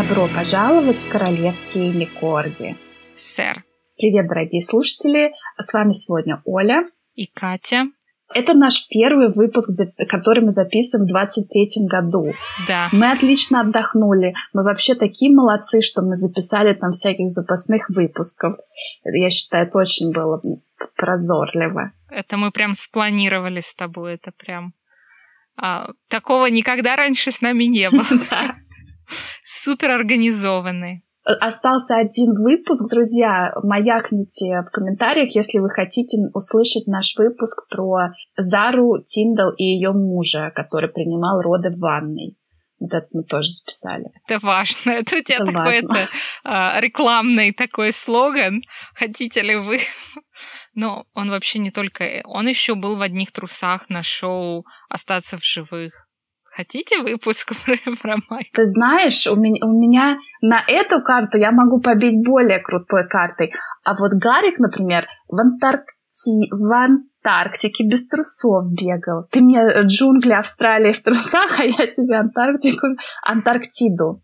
Добро пожаловать в королевские Никорги. Сэр. Привет, дорогие слушатели. С вами сегодня Оля. И Катя. Это наш первый выпуск, который мы записываем в 23 году. Да. Мы отлично отдохнули. Мы вообще такие молодцы, что мы записали там всяких запасных выпусков. Я считаю, это очень было прозорливо. Это мы прям спланировали с тобой. Это прям... А, такого никогда раньше с нами не было. Супер организованный. Остался один выпуск, друзья. Маякните в комментариях, если вы хотите услышать наш выпуск про Зару Тиндал и ее мужа, который принимал роды в ванной. Вот этот мы тоже записали. Это важно. Это у тебя такой а, рекламный такой слоган. Хотите ли вы? Но он вообще не только... Он еще был в одних трусах на шоу «Остаться в живых». Хотите выпуск про, про? Ты знаешь, у меня, у меня на эту карту я могу побить более крутой картой. А вот Гарик, например, в, Антаркти... в Антарктике без трусов бегал. Ты мне джунгли Австралии в трусах, а я тебе Антарктику, Антарктиду.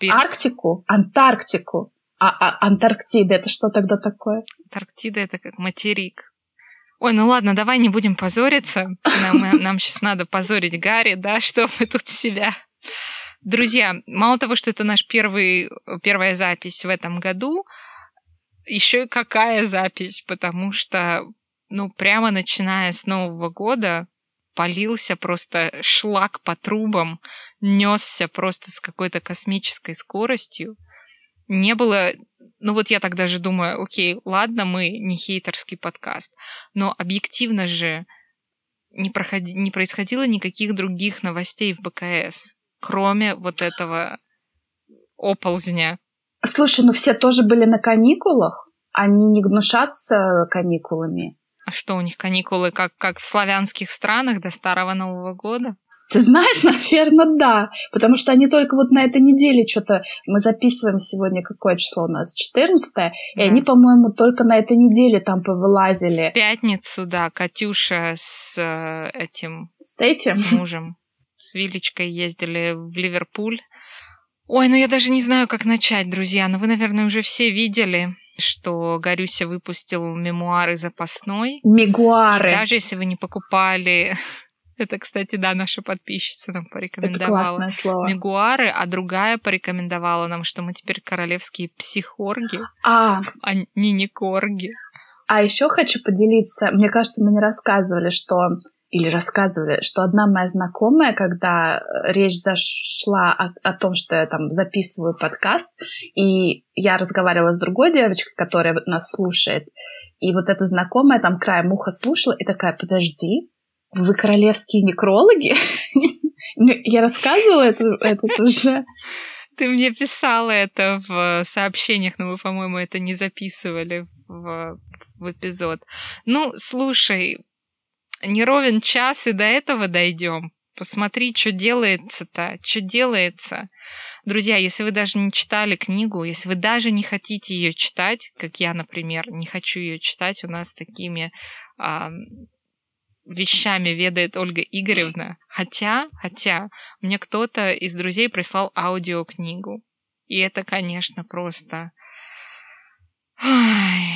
Без... Арктику, Антарктику. А, а Антарктида это что тогда такое? Антарктида это как материк. Ой, ну ладно, давай не будем позориться. Нам, нам сейчас надо позорить Гарри, да, что мы тут себя. Друзья, мало того, что это наш первый, первая запись в этом году, еще и какая запись, потому что, ну, прямо начиная с Нового года полился просто шлак по трубам, несся просто с какой-то космической скоростью не было... Ну вот я так даже думаю, окей, ладно, мы не хейтерский подкаст, но объективно же не, проходи, не происходило никаких других новостей в БКС, кроме вот этого оползня. Слушай, ну все тоже были на каникулах, они не гнушатся каникулами. А что у них каникулы, как, как в славянских странах до Старого Нового года? Ты знаешь, наверное, да. Потому что они только вот на этой неделе что-то... Мы записываем сегодня какое число у нас? 14 да. И они, по-моему, только на этой неделе там повылазили. В пятницу, да, Катюша с э, этим... С этим? С мужем. С Вилечкой ездили в Ливерпуль. Ой, ну я даже не знаю, как начать, друзья. Но вы, наверное, уже все видели, что Горюся выпустил мемуары запасной. Мегуары. даже если вы не покупали это, кстати, да, наша подписчица нам порекомендовала. Это классное слово. Мегуары, а другая порекомендовала нам, что мы теперь королевские психорги, а, а не никорги. А еще хочу поделиться, мне кажется, мы не рассказывали, что или рассказывали, что одна моя знакомая, когда речь зашла о, о том, что я там записываю подкаст, и я разговаривала с другой девочкой, которая нас слушает, и вот эта знакомая там краем уха слушала и такая, подожди, вы королевские некрологи? Я рассказывала это, это уже. Ты мне писала это в сообщениях, но мы, по-моему, это не записывали в, в эпизод. Ну, слушай, не ровен час и до этого дойдем. Посмотри, что делается-то, что делается. Друзья, если вы даже не читали книгу, если вы даже не хотите ее читать, как я, например, не хочу ее читать, у нас такими вещами ведает Ольга Игоревна. Хотя, хотя, мне кто-то из друзей прислал аудиокнигу. И это, конечно, просто... Ой,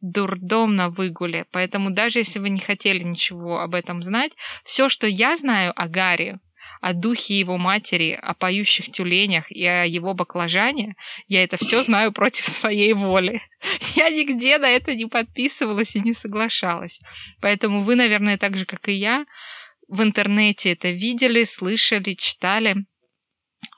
дурдом на выгуле. Поэтому даже если вы не хотели ничего об этом знать, все, что я знаю о Гарри, о духе его матери, о поющих тюленях и о его баклажане, я это все знаю против своей воли. Я нигде на это не подписывалась и не соглашалась. Поэтому вы, наверное, так же, как и я, в интернете это видели, слышали, читали.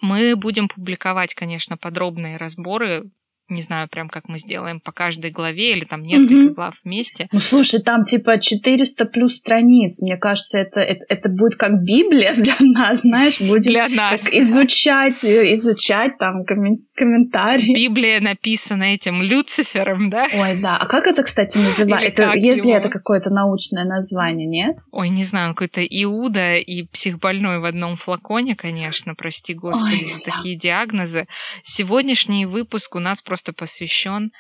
Мы будем публиковать, конечно, подробные разборы не знаю прям, как мы сделаем по каждой главе или там несколько mm-hmm. глав вместе. Ну, слушай, там типа 400 плюс страниц. Мне кажется, это, это, это будет как Библия для нас, знаешь, будем для нас. Как изучать, изучать там комментарии. Библия написана этим Люцифером, да? Ой, да. А как это, кстати, называется? Это, если его? это какое-то научное название, нет? Ой, не знаю, какой-то Иуда и психбольной в одном флаконе, конечно, прости господи, Ой, за да. такие диагнозы. Сегодняшний выпуск у нас просто просто посвящен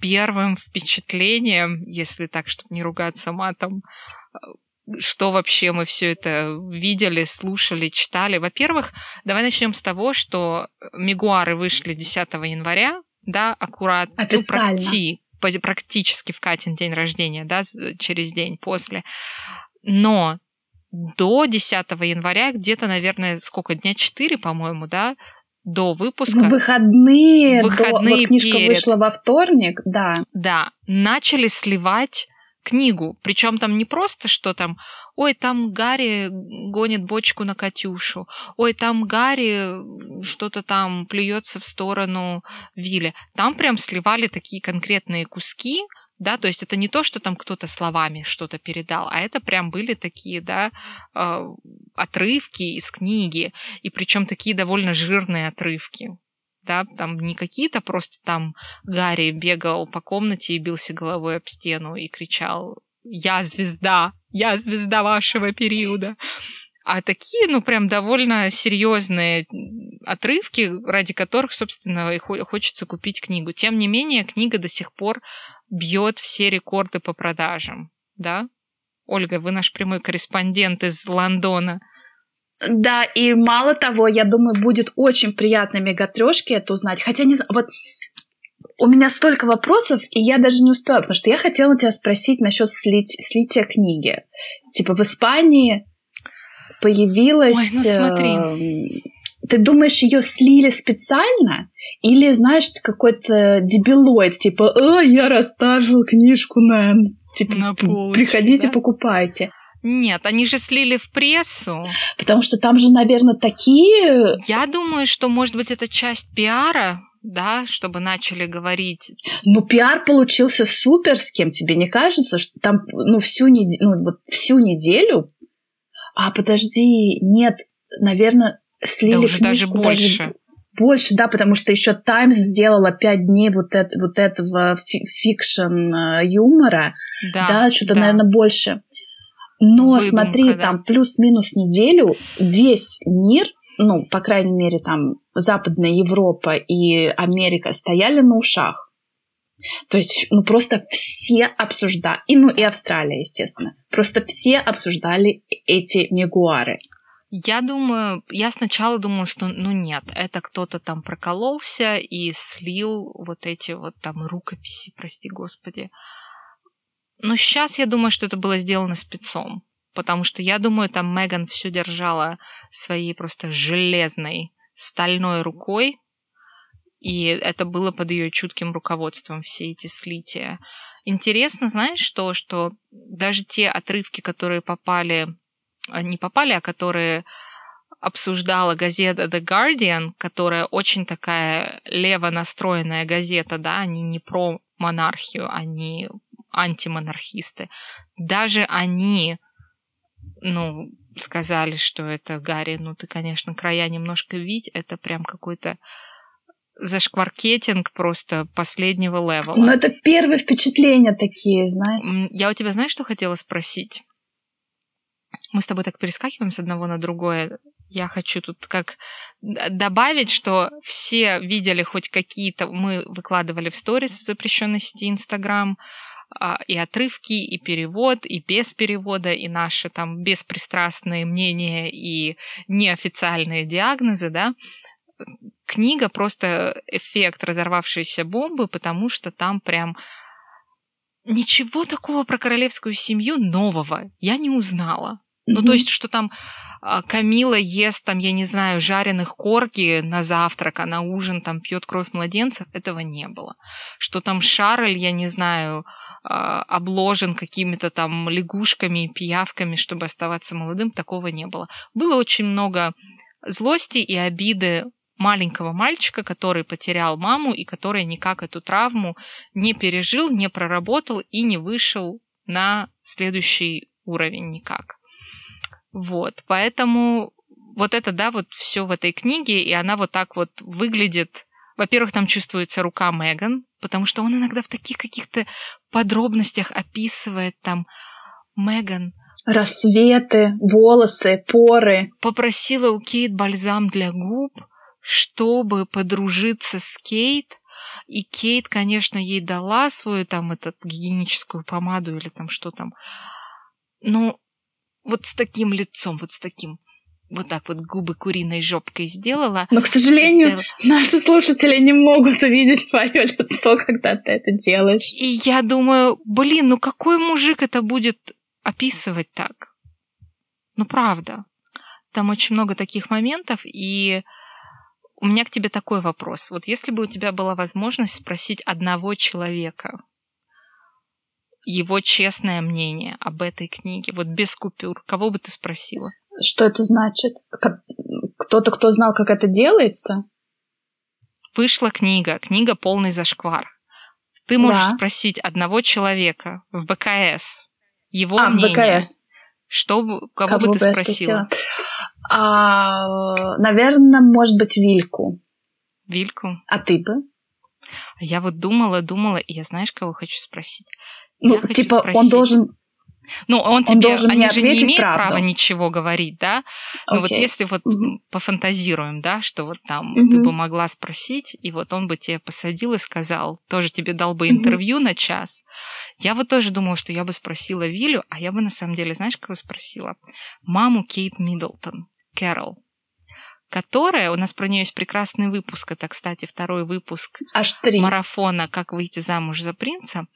первым впечатлениям, если так, чтобы не ругаться матом, что вообще мы все это видели, слушали, читали. Во-первых, давай начнем с того, что мегуары вышли 10 января, да, аккурат, ну, практи, практически в Катин день рождения, да, через день после. Но до 10 января, где-то, наверное, сколько, дня 4, по-моему, да, до выпуска. В выходные, выходные до, вот книжка перед. вышла во вторник, да. Да, начали сливать книгу. Причем там не просто, что там, ой, там Гарри гонит бочку на Катюшу, ой, там Гарри что-то там плюется в сторону Вилли. Там прям сливали такие конкретные куски, да, то есть это не то, что там кто-то словами что-то передал, а это прям были такие, да, э, отрывки из книги, и причем такие довольно жирные отрывки, да, там не какие-то просто там Гарри бегал по комнате и бился головой об стену и кричал «Я звезда! Я звезда вашего периода!» А такие, ну, прям довольно серьезные отрывки, ради которых, собственно, и хочется купить книгу. Тем не менее, книга до сих пор бьет все рекорды по продажам, да? Ольга, вы наш прямой корреспондент из Лондона. Да, и мало того, я думаю, будет очень приятно мегатрешке это узнать. Хотя не вот у меня столько вопросов, и я даже не успела, потому что я хотела тебя спросить насчет слить, слития книги. Типа в Испании появилась... Ой, ну смотри. Э, ты думаешь, ее слили специально? Или, знаешь, какой-то дебилоид, типа, «А, я расставил книжку на... Типа, на полочке, приходите, да? покупайте. Нет, они же слили в прессу. Потому что там же, наверное, такие... Я думаю, что, может быть, это часть пиара, да, чтобы начали говорить. Ну, пиар получился суперским, тебе не кажется, что там, ну, всю, нед... ну, вот всю неделю... А, подожди, нет, наверное, слили да уже даже книжку больше. Больше, да, потому что еще Таймс сделала пять дней вот, это, вот этого фи- fiction э, юмора. Да, Да, что-то, да. наверное, больше. Но Выдумка, смотри, да. там плюс-минус неделю весь мир, ну, по крайней мере, там Западная Европа и Америка стояли на ушах. То есть, ну, просто все обсуждали, и, ну, и Австралия, естественно, просто все обсуждали эти мегуары. Я думаю, я сначала думала, что ну нет, это кто-то там прокололся и слил вот эти вот там рукописи, прости господи. Но сейчас я думаю, что это было сделано спецом. Потому что я думаю, там Меган все держала своей просто железной стальной рукой, и это было под ее чутким руководством, все эти слития. Интересно, знаешь что, что даже те отрывки, которые попали, а, не попали, а которые обсуждала газета The Guardian, которая очень такая лево настроенная газета, да, они не про монархию, они антимонархисты. Даже они, ну, сказали, что это Гарри, ну ты, конечно, края немножко видь, это прям какой-то зашкваркетинг просто последнего левела. Но это первые впечатления такие, знаешь. Я у тебя знаешь, что хотела спросить? Мы с тобой так перескакиваем с одного на другое. Я хочу тут как добавить, что все видели хоть какие-то... Мы выкладывали в сторис в запрещенной сети Инстаграм а, и отрывки, и перевод, и без перевода, и наши там беспристрастные мнения и неофициальные диагнозы, да. Книга просто эффект разорвавшейся бомбы, потому что там прям ничего такого про королевскую семью нового я не узнала. Ну, Мгм. то есть, что там а, Камила ест, там, я не знаю, жареных корги на завтрак, а на ужин там пьет кровь младенцев, этого не было. Что там Шарль, я не знаю, а, обложен какими-то там лягушками и пиявками, чтобы оставаться молодым, такого не было. Было очень много злости и обиды маленького мальчика, который потерял маму и который никак эту травму не пережил, не проработал и не вышел на следующий уровень никак. Вот, поэтому вот это, да, вот все в этой книге, и она вот так вот выглядит. Во-первых, там чувствуется рука Меган, потому что он иногда в таких каких-то подробностях описывает там Меган Рассветы, волосы, поры. попросила у Кейт бальзам для губ, чтобы подружиться с Кейт. И Кейт, конечно, ей дала свою там этот гигиеническую помаду или там что там. Но вот с таким лицом, вот с таким вот так вот губы куриной жопкой сделала. Но, к сожалению, сделала... наши слушатели не могут увидеть твое лицо, когда ты это делаешь. И я думаю, блин, ну какой мужик это будет описывать так? Ну, правда. Там очень много таких моментов, и у меня к тебе такой вопрос. Вот если бы у тебя была возможность спросить одного человека, его честное мнение об этой книге, вот без купюр, кого бы ты спросила? Что это значит? Кто-то, кто знал, как это делается? Вышла книга, книга полный зашквар. Ты можешь да. спросить одного человека в БКС, его а, мнение. БКС. Что, кого, кого бы ты спросила? А, наверное, может быть, Вильку. Вильку? А ты бы? Я вот думала, думала, и я знаешь, кого хочу спросить? Ну, я типа, спросить... он должен ну, он, тебе, должен они же не имеют правду. права ничего говорить, да? Но okay. вот если вот mm-hmm. пофантазируем, да, что вот там mm-hmm. ты бы могла спросить, и вот он бы тебе посадил и сказал, тоже тебе дал бы интервью mm-hmm. на час. Я вот тоже думала, что я бы спросила Вилю, а я бы на самом деле, знаешь, кого спросила? Маму Кейт Миддлтон, Кэрол которая, у нас про нее есть прекрасный выпуск, это, кстати, второй выпуск Аж три. марафона «Как выйти замуж за принца»,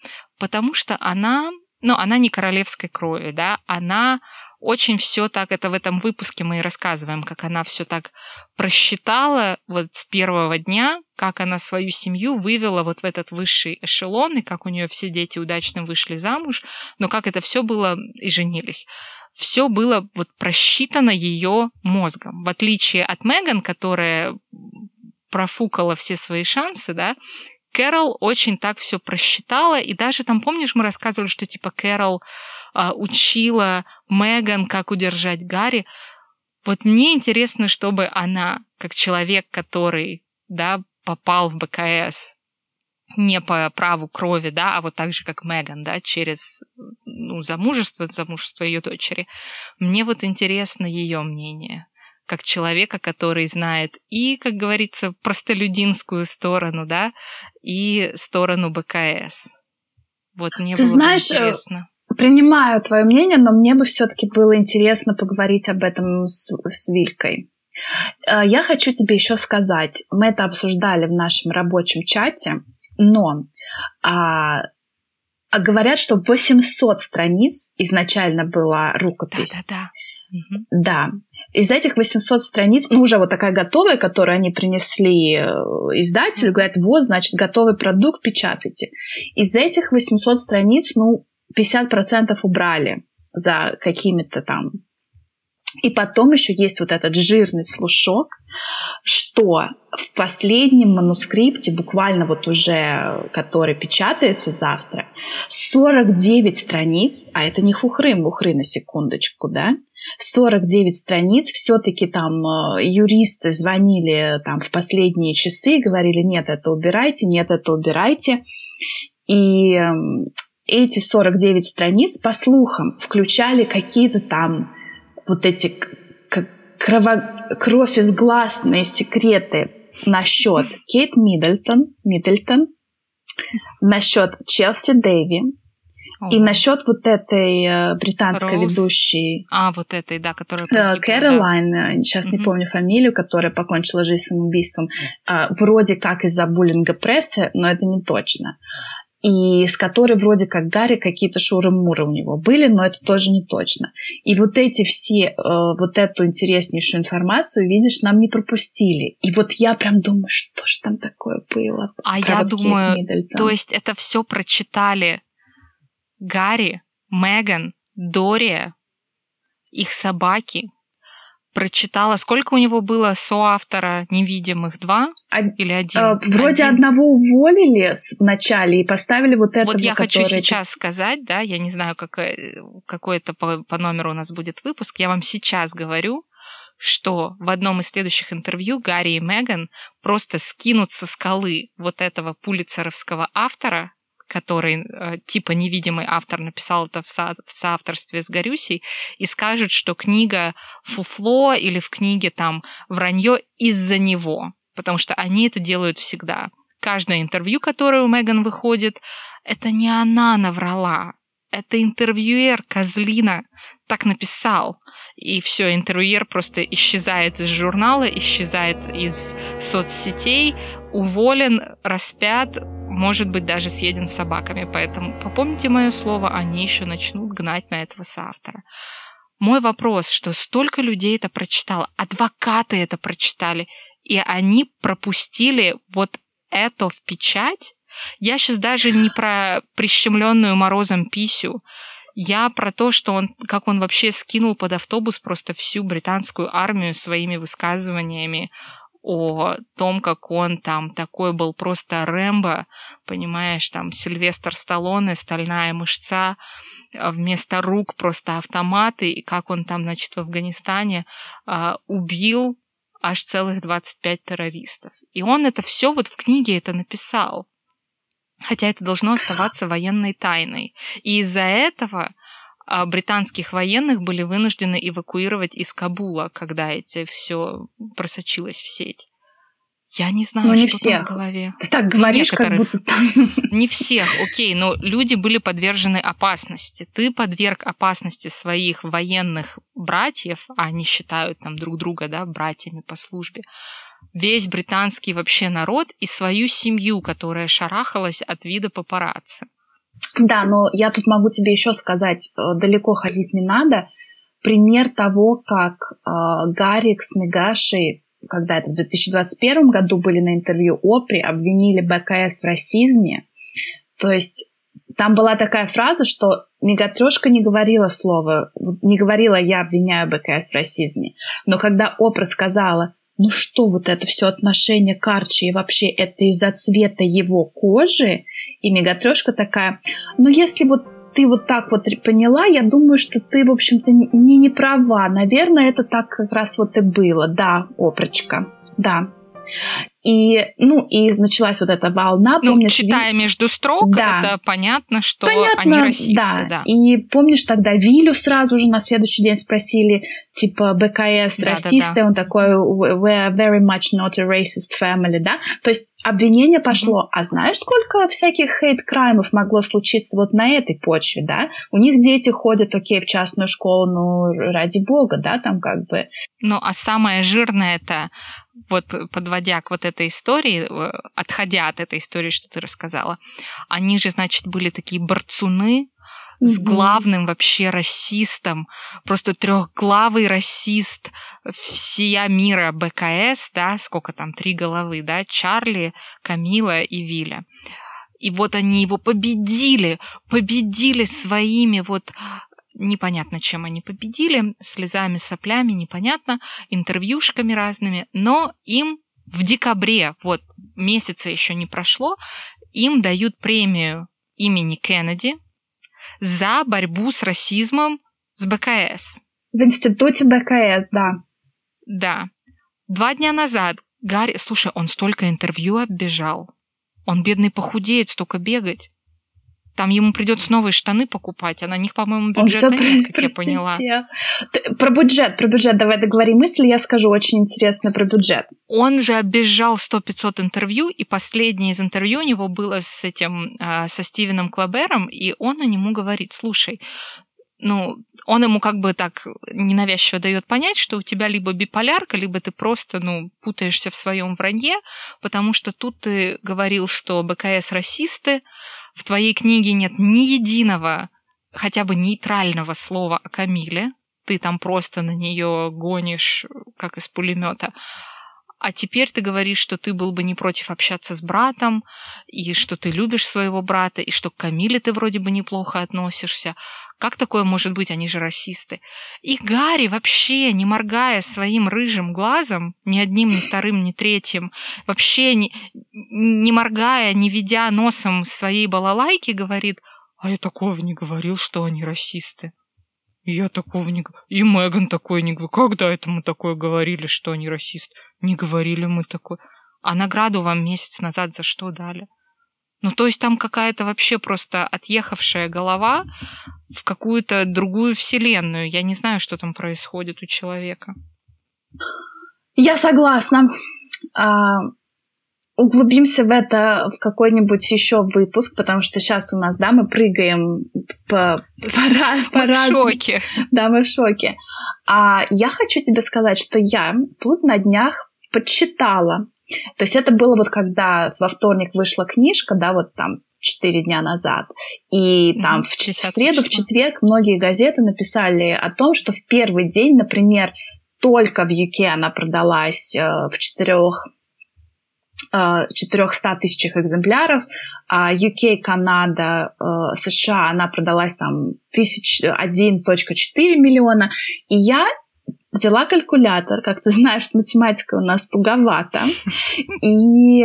потому что она ну, она не королевской крови, да, она очень все так, это в этом выпуске мы и рассказываем, как она все так просчитала вот с первого дня, как она свою семью вывела вот в этот высший эшелон, и как у нее все дети удачно вышли замуж, но как это все было и женились. Все было вот просчитано ее мозгом. В отличие от Меган, которая профукала все свои шансы, да, Кэрол очень так все просчитала, и даже там, помнишь, мы рассказывали, что типа Кэрол учила Меган, как удержать Гарри. Вот мне интересно, чтобы она, как человек, который, да, попал в БКС не по праву крови, да, а вот так же, как Меган, да, через ну, замужество, замужество ее дочери. Мне вот интересно ее мнение как человека, который знает и, как говорится, простолюдинскую сторону, да, и сторону БКС. Вот мне Ты было знаешь, э, интересно. Принимаю твое мнение, но мне бы все-таки было интересно поговорить об этом с, с Вилькой. Э, я хочу тебе еще сказать, мы это обсуждали в нашем рабочем чате, но а, а говорят, что 800 страниц изначально была рукопись. Да-да-да. Да. Из этих 800 страниц, ну, уже вот такая готовая, которую они принесли э, издателю, говорят, вот, значит, готовый продукт, печатайте. Из этих 800 страниц, ну, 50% убрали за какими-то там и потом еще есть вот этот жирный слушок, что в последнем манускрипте, буквально вот уже, который печатается завтра, 49 страниц, а это не хухры, мухры на секундочку, да, 49 страниц, все-таки там э, юристы звонили там в последние часы говорили, нет, это убирайте, нет, это убирайте. И эм, эти 49 страниц, по слухам, включали какие-то там вот эти крово, кровь из гласные секреты насчет Кейт Миддлтон, Миддлтон, насчет Челси Дэви, и насчет вот этой э, британской Роуз. ведущей... А, вот этой, да, которая погибла, Кэролайн, да. Э, сейчас mm-hmm. не помню фамилию, которая покончила жизнь самоубийством. Mm-hmm. Вроде как из-за буллинга прессы, но это не точно и с которой вроде как Гарри какие-то шуры-муры у него были, но это тоже не точно. И вот эти все, э, вот эту интереснейшую информацию, видишь, нам не пропустили. И вот я прям думаю, что же там такое было. А я вот думаю, то есть это все прочитали Гарри, Меган, Дория, их собаки, прочитала. Сколько у него было соавтора «Невидимых»? Два а, или один? А, вроде один. одного уволили в начале и поставили вот этого, Вот я хочу сейчас сказать, да, я не знаю, какой, какой это по, по номеру у нас будет выпуск, я вам сейчас говорю, что в одном из следующих интервью Гарри и Меган просто скинут со скалы вот этого пулицеровского автора, который э, типа невидимый автор написал это в, со- в соавторстве с Горюсей, и скажет, что книга фуфло или в книге там вранье из-за него, потому что они это делают всегда. Каждое интервью, которое у Меган выходит, это не она наврала, это интервьюер, козлина, так написал. И все, интервьюер просто исчезает из журнала, исчезает из соцсетей, уволен, распят, может быть, даже съеден собаками. Поэтому попомните мое слово, они еще начнут гнать на этого соавтора. Мой вопрос, что столько людей это прочитало, адвокаты это прочитали, и они пропустили вот это в печать. Я сейчас даже не про прищемленную морозом писю, я про то, что он, как он вообще скинул под автобус просто всю британскую армию своими высказываниями о том, как он там такой был просто Рэмбо, понимаешь, там Сильвестр Сталлоне, стальная мышца, а вместо рук просто автоматы, и как он там, значит, в Афганистане э, убил аж целых 25 террористов. И он это все вот в книге это написал хотя это должно оставаться военной тайной. И из-за этого британских военных были вынуждены эвакуировать из Кабула, когда это все просочилось в сеть. Я не знаю, что не всех. там в голове. Ты так говоришь, как будто там... Не всех, окей, но люди были подвержены опасности. Ты подверг опасности своих военных братьев, а они считают там друг друга, да, братьями по службе весь британский вообще народ и свою семью, которая шарахалась от вида папарацци. Да, но я тут могу тебе еще сказать, э, далеко ходить не надо. Пример того, как э, Гарик с Мегашей, когда это в 2021 году были на интервью ОПРИ, обвинили БКС в расизме. То есть там была такая фраза, что Мегатрешка не говорила слова, не говорила «я обвиняю БКС в расизме». Но когда Опра сказала ну что вот это все отношение к Арчи и вообще это из-за цвета его кожи? И Мегатрешка такая, ну если вот ты вот так вот поняла, я думаю, что ты, в общем-то, не, не права. Наверное, это так как раз вот и было. Да, опрочка, да. И, ну, и началась вот эта волна. Ну, помнишь, читая Ви... между строк, да. это понятно, что понятно, они расисты. Да. да. И помнишь, тогда Вилю сразу же на следующий день спросили, типа, БКС да, расисты, да, да. он такой, we're very much not a racist family, да? То есть обвинение пошло. Mm-hmm. А знаешь, сколько всяких хейт-краймов могло случиться вот на этой почве, да? У них дети ходят, окей, в частную школу, ну, ради бога, да, там как бы. Ну, а самое жирное это вот подводя к вот этой истории, э, отходя от этой истории, что ты рассказала, они же, значит, были такие борцуны с главным вообще расистом, просто трехглавый расист всея мира БКС, да, сколько там, три головы, да, Чарли, Камила и Виля. И вот они его победили, победили своими вот непонятно, чем они победили, слезами, соплями, непонятно, интервьюшками разными, но им в декабре, вот месяца еще не прошло, им дают премию имени Кеннеди за борьбу с расизмом с БКС. В институте БКС, да. Да. Два дня назад Гарри... Слушай, он столько интервью оббежал. Он, бедный, похудеет, столько бегать. Там ему придется новые штаны покупать, а на них, по-моему, бюджета нет, как я поняла. Про бюджет, про бюджет давай договори мысль, я скажу очень интересно про бюджет. Он же оббежал 100-500 интервью, и последнее из интервью у него было с этим, а, со Стивеном Клабером, и он ему говорит, слушай, ну, он ему как бы так ненавязчиво дает понять, что у тебя либо биполярка, либо ты просто, ну, путаешься в своем вранье, потому что тут ты говорил, что БКС расисты, в твоей книге нет ни единого хотя бы нейтрального слова о Камиле. Ты там просто на нее гонишь, как из пулемета. А теперь ты говоришь, что ты был бы не против общаться с братом, и что ты любишь своего брата, и что к Камиле ты вроде бы неплохо относишься. Как такое может быть? Они же расисты. И Гарри вообще, не моргая своим рыжим глазом, ни одним, ни вторым, ни третьим, вообще не, не моргая, не ведя носом своей балалайки, говорит, а я такого не говорил, что они расисты. Я такого не. И Меган такой не говорил. Когда это мы такое говорили, что они расисты? Не говорили мы такое. А награду вам месяц назад за что дали? Ну, то есть там какая-то вообще просто отъехавшая голова в какую-то другую вселенную. Я не знаю, что там происходит у человека. Я согласна. А, углубимся в это в какой-нибудь еще выпуск, потому что сейчас у нас, да, мы прыгаем по, по, по, в шоке. Да, мы в шоке. А я хочу тебе сказать, что я тут на днях подсчитала. То есть это было вот когда во вторник вышла книжка, да, вот там четыре дня назад. И там в, в среду, в четверг многие газеты написали о том, что в первый день, например, только в UK она продалась э, в четырех 400 э, тысячах экземпляров, а UK, Канада, э, США, она продалась там 1,4 миллиона. И я взяла калькулятор, как ты знаешь, с математикой у нас туговато, и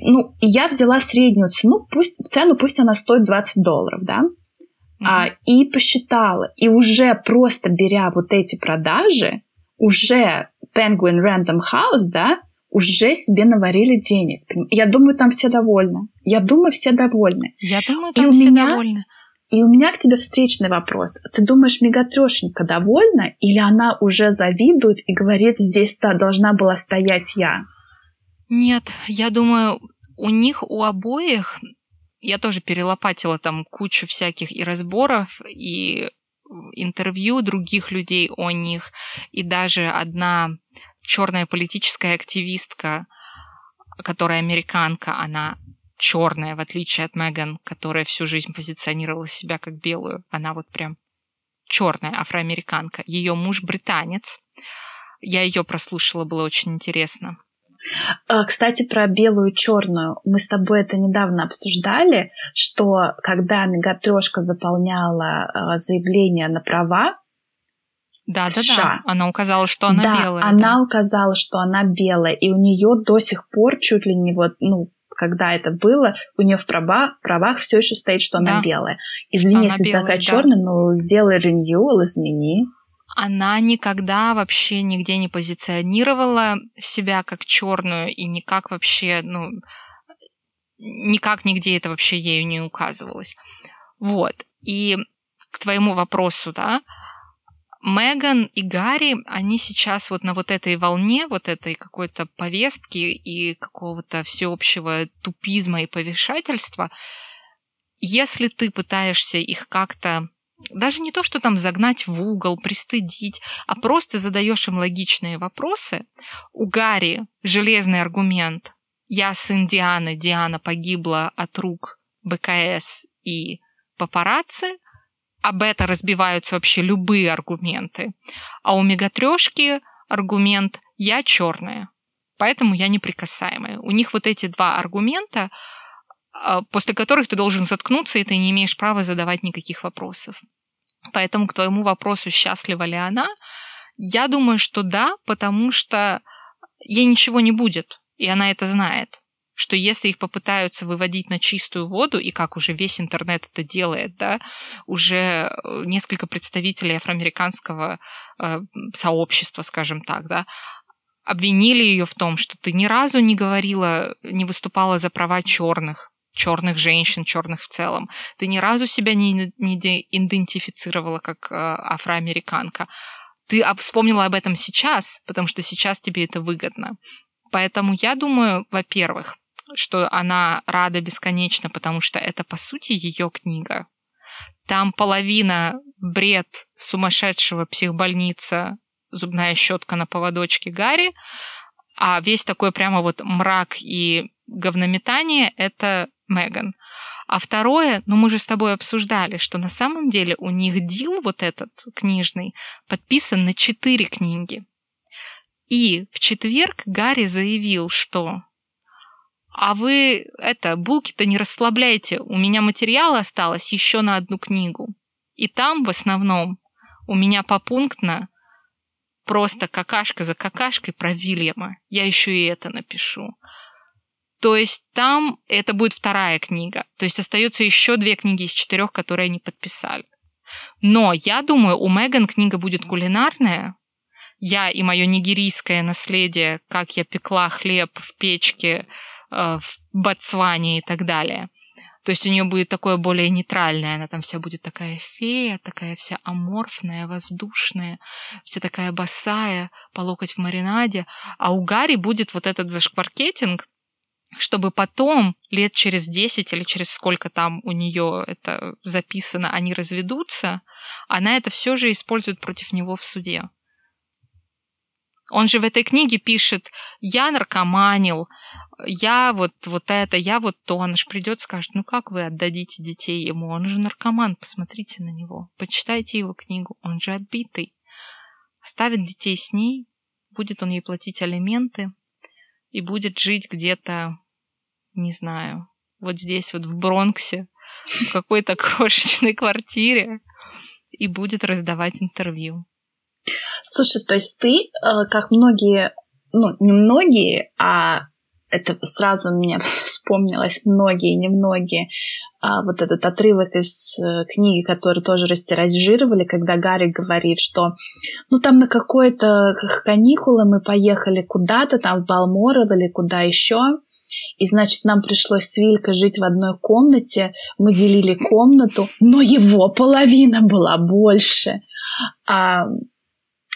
ну, я взяла среднюю цену, пусть, цену пусть она стоит 20 долларов, да, mm-hmm. а, и посчитала, и уже просто беря вот эти продажи, уже Penguin Random House, да, уже себе наварили денег. Я думаю, там все довольны. Я думаю, все довольны. Я думаю, там и все меня, довольны. И у меня к тебе встречный вопрос. Ты думаешь, мегатрешенька довольна, или она уже завидует и говорит, здесь-то должна была стоять я? Нет, я думаю, у них у обоих, я тоже перелопатила там кучу всяких и разборов, и интервью других людей о них, и даже одна черная политическая активистка, которая американка, она черная, в отличие от Меган, которая всю жизнь позиционировала себя как белую. Она вот прям черная афроамериканка. Ее муж британец. Я ее прослушала, было очень интересно. А, кстати, про белую и черную. Мы с тобой это недавно обсуждали, что когда мегатрешка заполняла а, заявление на права, да, да, да. Она указала, что она да, белая. Она да. указала, что она белая, и у нее до сих пор чуть ли не вот, ну, когда это было, у нее в правах, правах все еще стоит, что она да. белая. Извини, если белая, такая да. черная, но сделай renewal, измени. Она никогда вообще нигде не позиционировала себя как черную и никак вообще, ну, никак нигде это вообще ею не указывалось. Вот. И к твоему вопросу, да, Меган и Гарри, они сейчас вот на вот этой волне, вот этой какой-то повестки и какого-то всеобщего тупизма и повешательства, если ты пытаешься их как-то даже не то, что там загнать в угол, пристыдить, а просто задаешь им логичные вопросы. У Гарри железный аргумент. Я сын Дианы, Диана погибла от рук БКС и папарацци об это разбиваются вообще любые аргументы. А у мегатрешки аргумент «я черная», поэтому я неприкасаемая. У них вот эти два аргумента, а, после которых ты должен заткнуться, и ты не имеешь права задавать никаких вопросов. Поэтому к твоему вопросу, счастлива ли она, я думаю, что да, потому что ей ничего не будет, и она это знает что если их попытаются выводить на чистую воду, и как уже весь интернет это делает, да, уже э, несколько представителей афроамериканского э, сообщества, скажем так, да, обвинили ее в том, что ты ни разу не говорила, не выступала за права черных, черных женщин, черных в целом. Ты ни разу себя не, не идентифицировала как э, афроамериканка. Ты вспомнила об этом сейчас, потому что сейчас тебе это выгодно. Поэтому я думаю, во-первых, что она рада бесконечно, потому что это, по сути, ее книга. Там половина бред сумасшедшего психбольница, зубная щетка на поводочке Гарри, а весь такой прямо вот мрак и говнометание — это Меган. А второе, ну мы же с тобой обсуждали, что на самом деле у них дил вот этот книжный подписан на четыре книги. И в четверг Гарри заявил, что а вы, это, булки-то не расслабляйте. У меня материала осталось еще на одну книгу. И там, в основном, у меня попунктно просто какашка за какашкой про Вильяма. Я еще и это напишу. То есть там это будет вторая книга. То есть остается еще две книги из четырех, которые они подписали. Но я думаю, у Меган книга будет кулинарная. Я и мое нигерийское наследие, как я пекла хлеб в печке, в Ботсване и так далее. То есть у нее будет такое более нейтральное, она там вся будет такая фея, такая вся аморфная, воздушная, вся такая босая, по локоть в маринаде. А у Гарри будет вот этот зашкваркетинг, чтобы потом, лет через 10 или через сколько там у нее это записано, они разведутся, она это все же использует против него в суде. Он же в этой книге пишет, я наркоманил, я вот, вот это, я вот то. Она же придет скажет, ну как вы отдадите детей ему? Он же наркоман, посмотрите на него. Почитайте его книгу, он же отбитый. Оставит детей с ней, будет он ей платить алименты и будет жить где-то, не знаю, вот здесь вот в Бронксе, в какой-то крошечной квартире и будет раздавать интервью. Слушай, то есть ты, э, как многие, ну, не многие, а это сразу мне вспомнилось многие, немногие, а, вот этот отрывок из э, книги, который тоже растиражировали, когда Гарри говорит, что ну там на какое-то каникулы мы поехали куда-то, там в Балморал или куда еще, и, значит, нам пришлось с Вилькой жить в одной комнате, мы делили комнату, но его половина была больше. А,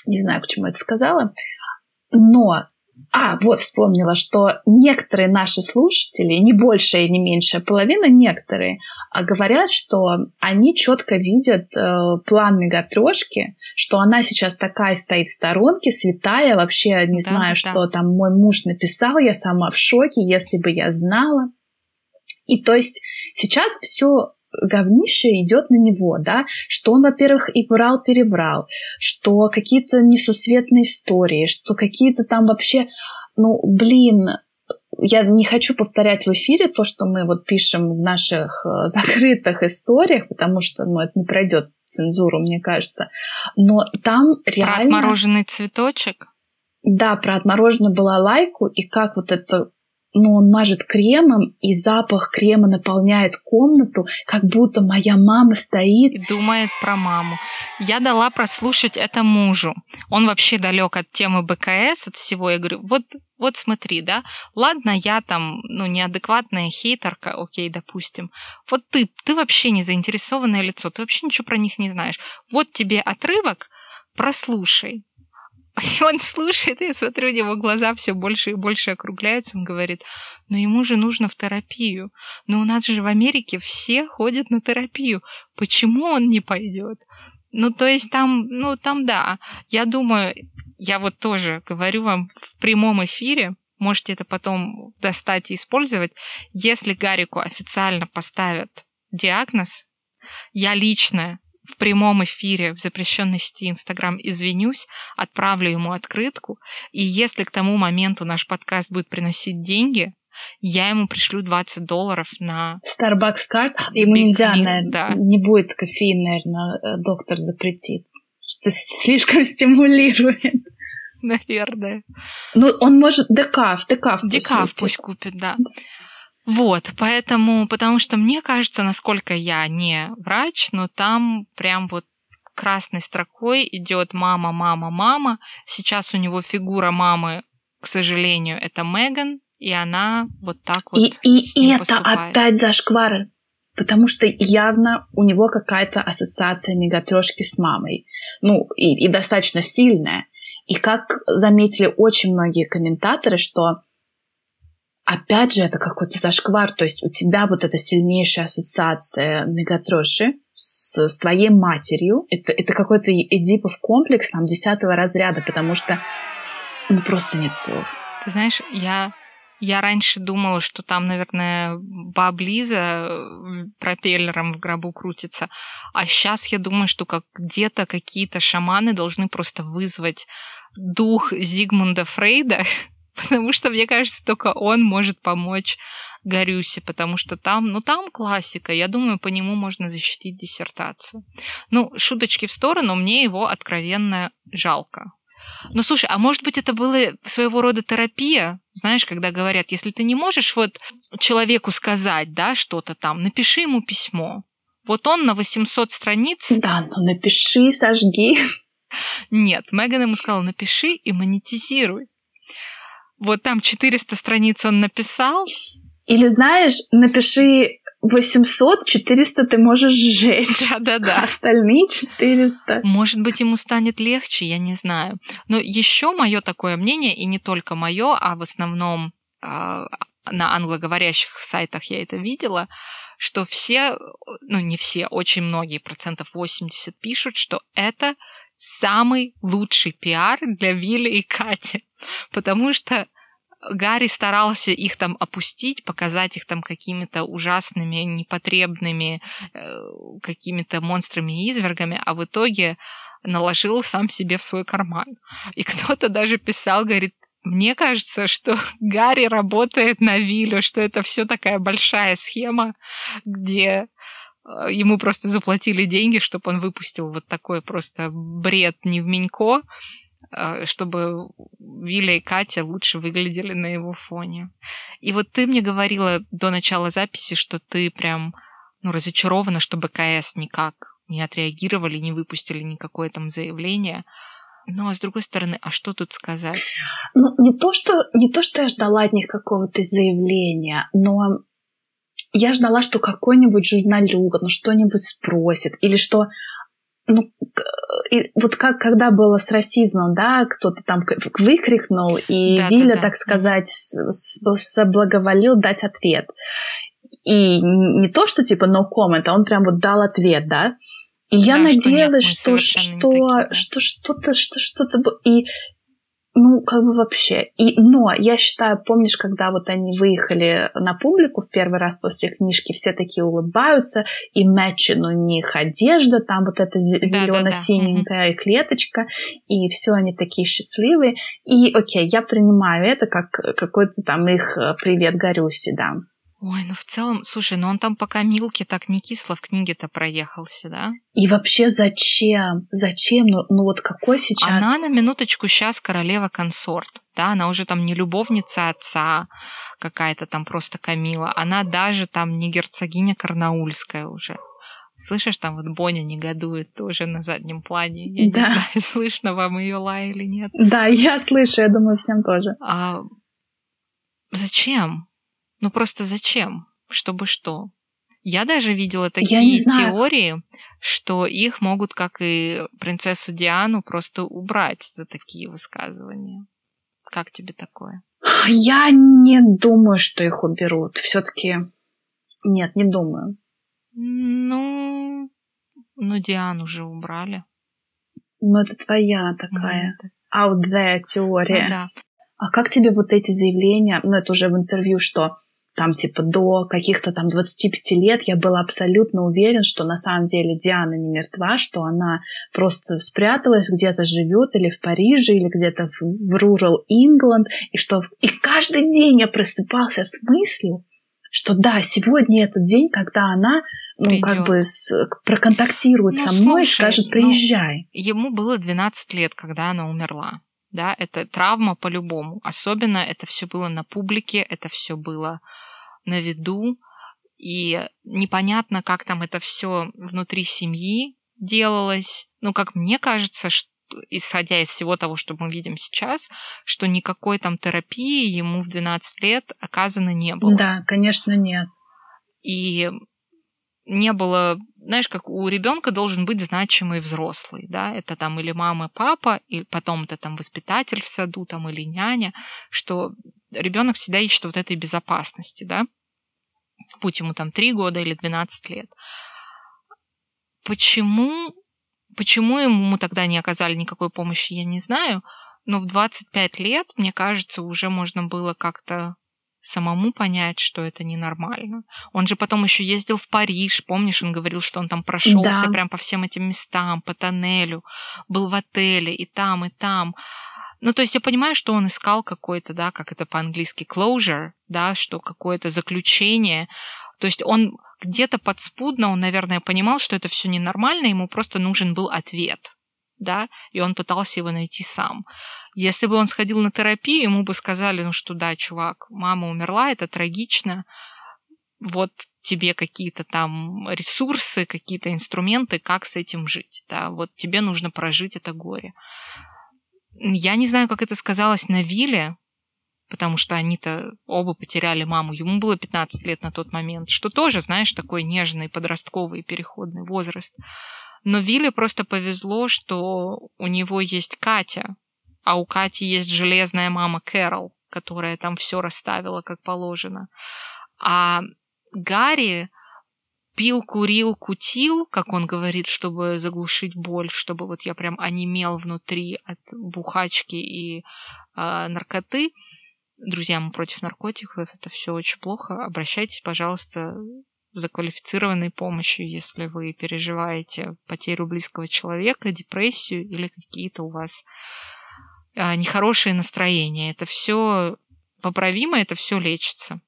не знаю, почему это сказала, но а, вот вспомнила, что некоторые наши слушатели, не большая и не меньшая половина, некоторые, а говорят, что они четко видят э, план мегатрошки, что она сейчас такая стоит в сторонке, святая, вообще не да, знаю, да. что там мой муж написал, я сама в шоке, если бы я знала. И то есть сейчас все говнище идет на него, да, что он, во-первых, и врал-перебрал, что какие-то несусветные истории, что какие-то там вообще, ну, блин, я не хочу повторять в эфире то, что мы вот пишем в наших э, закрытых историях, потому что, ну, это не пройдет цензуру, мне кажется. Но там реально... Про отмороженный цветочек? Да, про отмороженную была лайку, и как вот это но он мажет кремом, и запах крема наполняет комнату, как будто моя мама стоит. И думает про маму. Я дала прослушать это мужу. Он вообще далек от темы БКС, от всего. Я говорю, вот, вот смотри, да, ладно, я там, ну, неадекватная хейтерка, окей, допустим. Вот ты, ты вообще не заинтересованное лицо, ты вообще ничего про них не знаешь. Вот тебе отрывок, прослушай. Он слушает, и я смотрю, у него глаза все больше и больше округляются. Он говорит, но ему же нужно в терапию. Но у нас же в Америке все ходят на терапию. Почему он не пойдет? Ну, то есть там, ну, там да. Я думаю, я вот тоже говорю вам в прямом эфире, можете это потом достать и использовать, если Гарику официально поставят диагноз, я лично в прямом эфире в запрещенной сети Инстаграм извинюсь, отправлю ему открытку, и если к тому моменту наш подкаст будет приносить деньги, я ему пришлю 20 долларов на... Starbucks карт? Ему нельзя, наверное, да. не будет кофеин, наверное, э, доктор запретит. Что слишком стимулирует. Наверное. Ну, он может декаф, декаф Декаф пусть купит, да. Вот, поэтому, потому что мне кажется, насколько я не врач, но там прям вот красной строкой идет мама, мама, мама. Сейчас у него фигура мамы, к сожалению, это Меган, и она вот так вот. И, и, и это поступает. опять зашквар, потому что явно у него какая-то ассоциация мегатрешки с мамой. Ну, и, и достаточно сильная. И как заметили очень многие комментаторы, что опять же, это какой-то зашквар. То есть у тебя вот эта сильнейшая ассоциация Мегатроши с, с твоей матерью. Это, это какой-то Эдипов комплекс там десятого разряда, потому что ну просто нет слов. Ты знаешь, я я раньше думала, что там, наверное, баблиза пропеллером в гробу крутится. А сейчас я думаю, что как где-то какие-то шаманы должны просто вызвать дух Зигмунда Фрейда, потому что, мне кажется, только он может помочь Горюсе, потому что там, ну, там классика. Я думаю, по нему можно защитить диссертацию. Ну, шуточки в сторону, мне его откровенно жалко. Ну, слушай, а может быть, это было своего рода терапия? Знаешь, когда говорят, если ты не можешь вот человеку сказать, да, что-то там, напиши ему письмо. Вот он на 800 страниц... Да, ну напиши, сожги. Нет, Меган ему сказала, напиши и монетизируй. Вот там 400 страниц он написал. Или знаешь, напиши 800, 400 ты можешь сжечь. Да-да-да. А остальные 400. Может быть, ему станет легче, я не знаю. Но еще мое такое мнение, и не только мое, а в основном а, на англоговорящих сайтах я это видела, что все, ну не все, очень многие, процентов 80 пишут, что это самый лучший пиар для Вилли и Кати. Потому что Гарри старался их там опустить, показать их там какими-то ужасными, непотребными, э, какими-то монстрами-извергами, а в итоге наложил сам себе в свой карман. И кто-то даже писал, говорит, мне кажется, что Гарри работает на Виллю, что это все такая большая схема, где ему просто заплатили деньги, чтобы он выпустил вот такой просто бред не в Минько, а, чтобы Виля и Катя лучше выглядели на его фоне. И вот ты мне говорила до начала записи, что ты прям ну, разочарована, что БКС никак не отреагировали, не выпустили никакое там заявление. Ну, а с другой стороны, а что тут сказать? Ну, не то, что, не то, что я ждала от них какого-то заявления, но я ждала, что какой-нибудь журналюга, ну, что-нибудь спросит, или что ну, и вот как когда было с расизмом, да, кто-то там выкрикнул, и да, Виля, да, так сказать, соблаговолил дать ответ. И не то, что типа no comment, а он прям вот дал ответ, да. И да, я надеялась, что, что, что, такие, да. что что-то, что что-то... И ну, как бы вообще. И, но я считаю, помнишь, когда вот они выехали на публику в первый раз после книжки, все такие улыбаются, и Мэчин у них одежда, там вот эта зелено-синенькая да, да, клеточка, и все они такие счастливые. И окей, я принимаю это как какой-то там их э, привет Гарюси, да. Ой, ну в целом, слушай, ну он там пока Милки так не кисло в книге-то проехался, да? И вообще зачем? Зачем? Ну, ну вот какой сейчас... Она на минуточку сейчас королева-консорт, да? Она уже там не любовница отца какая-то там просто Камила. Она даже там не герцогиня Карнаульская уже. Слышишь, там вот Боня негодует тоже на заднем плане. Я да. не знаю, слышно вам ее лай или нет. Да, я слышу, я думаю, всем тоже. А зачем? Ну просто зачем? Чтобы что? Я даже видела такие теории, что их могут, как и принцессу Диану, просто убрать за такие высказывания. Как тебе такое? Я не думаю, что их уберут. Все-таки нет, не думаю. Ну, ну Диану уже убрали. Ну, это твоя такая ну, out there теория. Ну, да. А как тебе вот эти заявления, ну, это уже в интервью, что там типа до каких-то там 25 лет я был абсолютно уверен, что на самом деле Диана не мертва, что она просто спряталась, где-то живет или в Париже, или где-то в, в Rural England, и что и каждый день я просыпался с мыслью, что да, сегодня этот день, когда она, ну, Придет. как бы с, проконтактирует ну, со мной слушай, и скажет, ну, приезжай. Ну, ему было 12 лет, когда она умерла. Да, это травма по-любому. Особенно это все было на публике, это все было на виду, и непонятно, как там это все внутри семьи делалось. Ну, как мне кажется, что исходя из всего того, что мы видим сейчас, что никакой там терапии ему в 12 лет оказано не было. Да, конечно, нет. И не было, знаешь, как у ребенка должен быть значимый взрослый, да, это там или мама, папа, и потом это там воспитатель в саду, там или няня, что ребенок всегда ищет вот этой безопасности, да, будь ему там 3 года или 12 лет. Почему, почему ему тогда не оказали никакой помощи, я не знаю, но в 25 лет, мне кажется, уже можно было как-то самому понять, что это ненормально. Он же потом еще ездил в Париж, помнишь, он говорил, что он там прошелся да. прям по всем этим местам, по тоннелю, был в отеле и там, и там. Ну, то есть я понимаю, что он искал какой-то, да, как это по-английски, closure, да, что какое-то заключение. То есть он где-то подспудно, он, наверное, понимал, что это все ненормально, ему просто нужен был ответ, да, и он пытался его найти сам. Если бы он сходил на терапию, ему бы сказали, ну что да, чувак, мама умерла, это трагично, вот тебе какие-то там ресурсы, какие-то инструменты, как с этим жить, да, вот тебе нужно прожить это горе. Я не знаю, как это сказалось на Вилле, потому что они-то оба потеряли маму. Ему было 15 лет на тот момент, что тоже, знаешь, такой нежный подростковый переходный возраст. Но Вилле просто повезло, что у него есть Катя, а у Кати есть железная мама Кэрол, которая там все расставила как положено. А Гарри пил, курил, кутил, как он говорит, чтобы заглушить боль, чтобы вот я прям онемел внутри от бухачки и э, наркоты. Друзья, мы против наркотиков, это все очень плохо. Обращайтесь, пожалуйста, за квалифицированной помощью, если вы переживаете потерю близкого человека, депрессию или какие-то у вас э, нехорошие настроения. Это все поправимо, это все лечится.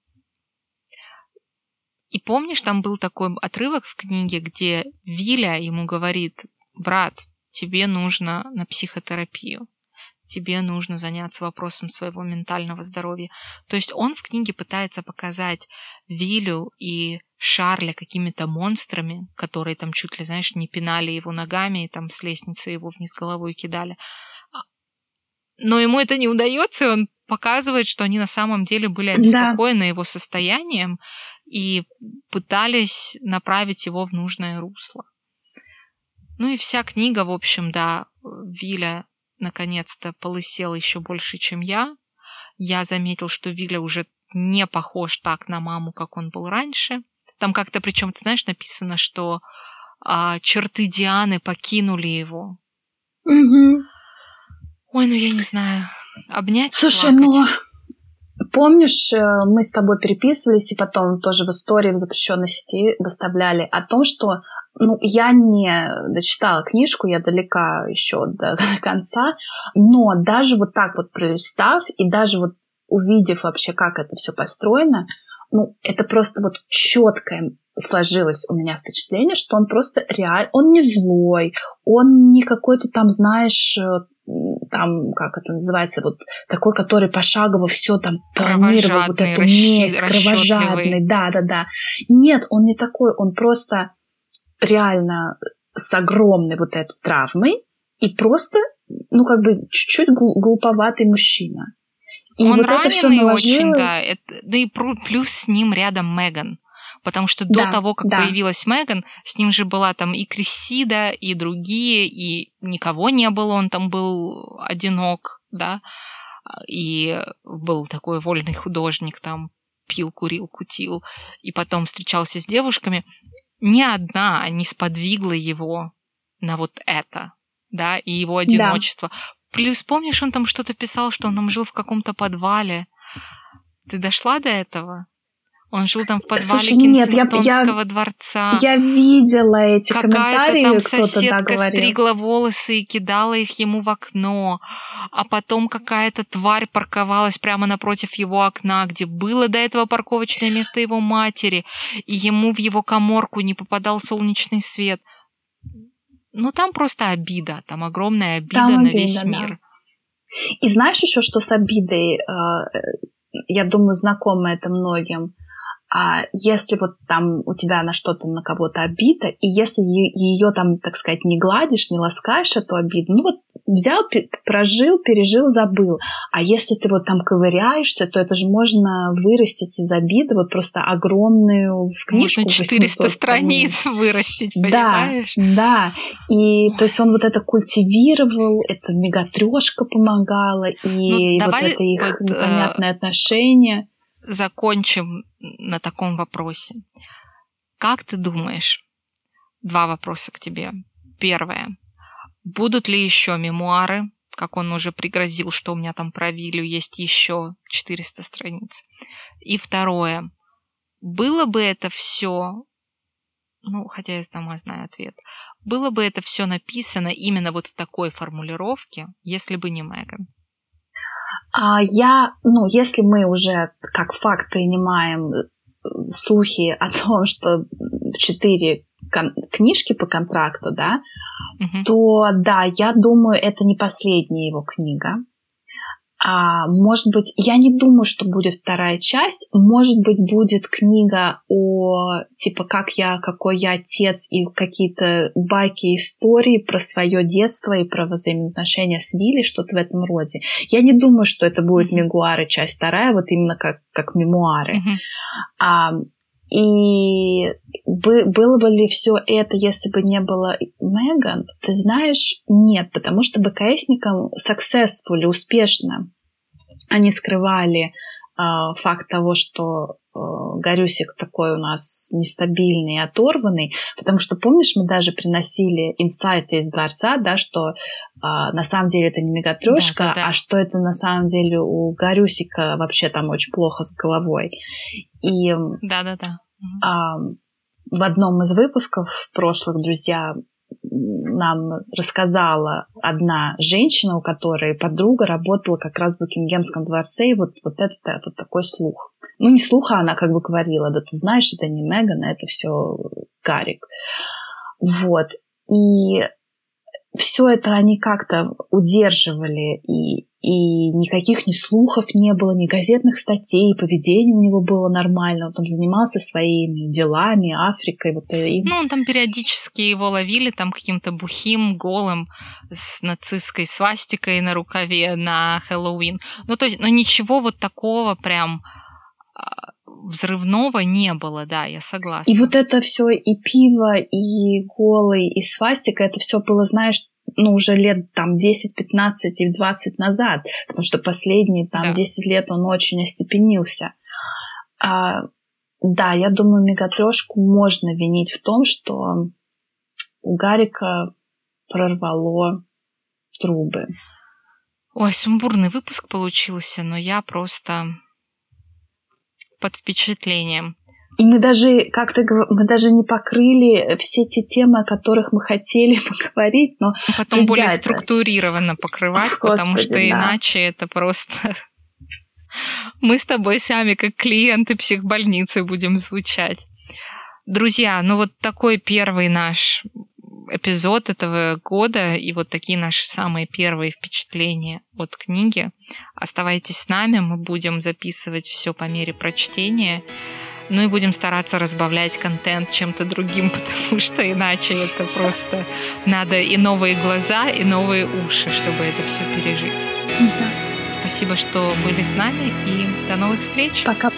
И помнишь, там был такой отрывок в книге, где Виля ему говорит, брат, тебе нужно на психотерапию, тебе нужно заняться вопросом своего ментального здоровья. То есть он в книге пытается показать Вилю и Шарля какими-то монстрами, которые там чуть ли, знаешь, не пинали его ногами и там с лестницы его вниз головой кидали. А, но ему это не удается, и он показывает, что они на самом деле были обеспокоены да. его состоянием, и пытались направить его в нужное русло. Ну и вся книга, в общем, да, Виля наконец-то полысел еще больше, чем я. Я заметил, что Виля уже не похож так на маму, как он был раньше. Там как-то, причем, ты знаешь, написано, что а, черты Дианы покинули его. Угу. Ой, ну я не знаю. Обнять. Слушай, плакать. ну Помнишь, э, мы с тобой переписывались, и потом тоже в истории в запрещенной сети выставляли о том, что ну, я не дочитала книжку, я далека еще до конца, но даже вот так вот пролистав и даже вот увидев вообще, как это все построено, ну, это просто вот четкое сложилось у меня впечатление, что он просто реально, он не злой, он не какой-то там, знаешь, э, там, как это называется, вот такой, который пошагово все там планировал, вот эту месть, кровожадный, да, да, да. Нет, он не такой, он просто реально с огромной вот этой травмой и просто, ну, как бы чуть-чуть глуповатый мужчина. И он вот это все наложилось... очень, да. Это, да и плюс с ним рядом Меган потому что до да, того, как да. появилась Меган, с ним же была там и Крессида, и другие, и никого не было, он там был одинок, да, и был такой вольный художник, там пил, курил, кутил, и потом встречался с девушками. Ни одна не сподвигла его на вот это, да, и его одиночество. Да. Плюс, помнишь, он там что-то писал, что он там жил в каком-то подвале. Ты дошла до этого? Он жил там в подвале Слушай, нет, я, я, дворца. Я видела эти Какая-то комментарии, там соседка стригла волосы и кидала их ему в окно. А потом какая-то тварь парковалась прямо напротив его окна, где было до этого парковочное место его матери, и ему в его коморку не попадал солнечный свет. Ну, там просто обида, там огромная обида там на обида, весь да. мир. И знаешь еще, что с обидой, э, я думаю, знакомо это многим, а если вот там у тебя на что-то, на кого-то обида, и если ее там, так сказать, не гладишь, не ласкаешь эту обиду, ну вот взял, прожил, пережил, забыл. А если ты вот там ковыряешься, то это же можно вырастить из обиды вот просто огромную в книжку. Можно 400 страниц вырастить, понимаешь? Да, да. И то есть он вот это культивировал, это мегатрешка помогала, и ну, вот это их вот, э, непонятное отношение закончим на таком вопросе. Как ты думаешь? Два вопроса к тебе. Первое. Будут ли еще мемуары, как он уже пригрозил, что у меня там про Вилю есть еще 400 страниц. И второе. Было бы это все, ну, хотя я сама знаю ответ, было бы это все написано именно вот в такой формулировке, если бы не Меган? А я, ну, если мы уже как факт принимаем э, слухи о том, что четыре книжки по контракту, да, угу. то да, я думаю, это не последняя его книга. А, может быть, я не думаю, что будет вторая часть. Может быть, будет книга о типа как я, какой я отец и какие-то байки, истории про свое детство и про взаимоотношения с Вилли, что-то в этом роде. Я не думаю, что это будет мемуары часть вторая, вот именно как, как мемуары. Mm-hmm. А, и бы, было бы ли все это, если бы не было Меган? Ты знаешь, нет, потому что БКСникам successful, успешно они скрывали э, факт того, что э, Горюсик такой у нас нестабильный, оторванный, потому что, помнишь, мы даже приносили инсайты из дворца, да, что э, на самом деле это не мегатрешка, да, да, да. а что это на самом деле у Горюсика вообще там очень плохо с головой. И да-да-да. Э, в одном из выпусков прошлых, друзья, нам рассказала одна женщина, у которой подруга работала как раз в Букингемском дворце, и вот, вот это вот такой слух. Ну, не слух, а она как бы говорила, да ты знаешь, это не Меган, а это все Гарик. Вот. И все это они как-то удерживали, и, и никаких ни слухов не было, ни газетных статей, поведение у него было нормально, он там занимался своими делами, Африкой. Вот, и... Ну, он там периодически его ловили там каким-то бухим, голым, с нацистской свастикой на рукаве на Хэллоуин. Ну, то есть, но ничего вот такого прям а, взрывного не было, да, я согласна. И вот это все и пиво, и голый, и свастика, это все было, знаешь, ну, уже лет там 10, 15 и 20 назад, потому что последние там да. 10 лет он очень остепенился. А, да, я думаю, Мегатрешку можно винить в том, что у Гарика прорвало трубы. Ой, сумбурный выпуск получился, но я просто под впечатлением. И мы даже как-то мы даже не покрыли все те темы, о которых мы хотели поговорить, но потом друзья, более структурированно покрывать, Ох, потому Господи, что да. иначе это просто мы с тобой сами как клиенты психбольницы будем звучать. Друзья, ну вот такой первый наш эпизод этого года и вот такие наши самые первые впечатления от книги. Оставайтесь с нами, мы будем записывать все по мере прочтения. Ну и будем стараться разбавлять контент чем-то другим, потому что иначе это просто надо и новые глаза, и новые уши, чтобы это все пережить. Да. Спасибо, что были с нами, и до новых встреч. Пока.